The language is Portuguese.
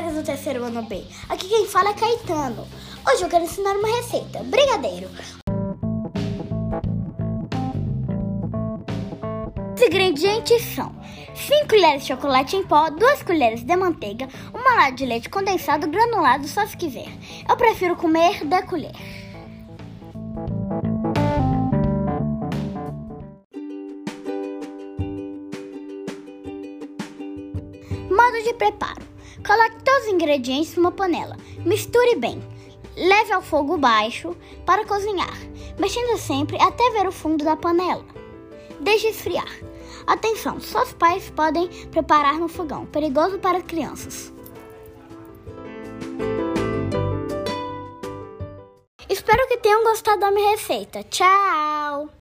colegas do terceiro ano B. Aqui quem fala é Caetano. Hoje eu quero ensinar uma receita: brigadeiro. Os ingredientes são 5 colheres de chocolate em pó, 2 colheres de manteiga, uma lata de leite condensado granulado, só se quiser. Eu prefiro comer da colher. Modo de preparo: coloque todos os ingredientes em uma panela, misture bem, leve ao fogo baixo para cozinhar, mexendo sempre até ver o fundo da panela. Deixe esfriar. Atenção, só os pais podem preparar no fogão, perigoso para crianças. Espero que tenham gostado da minha receita. Tchau!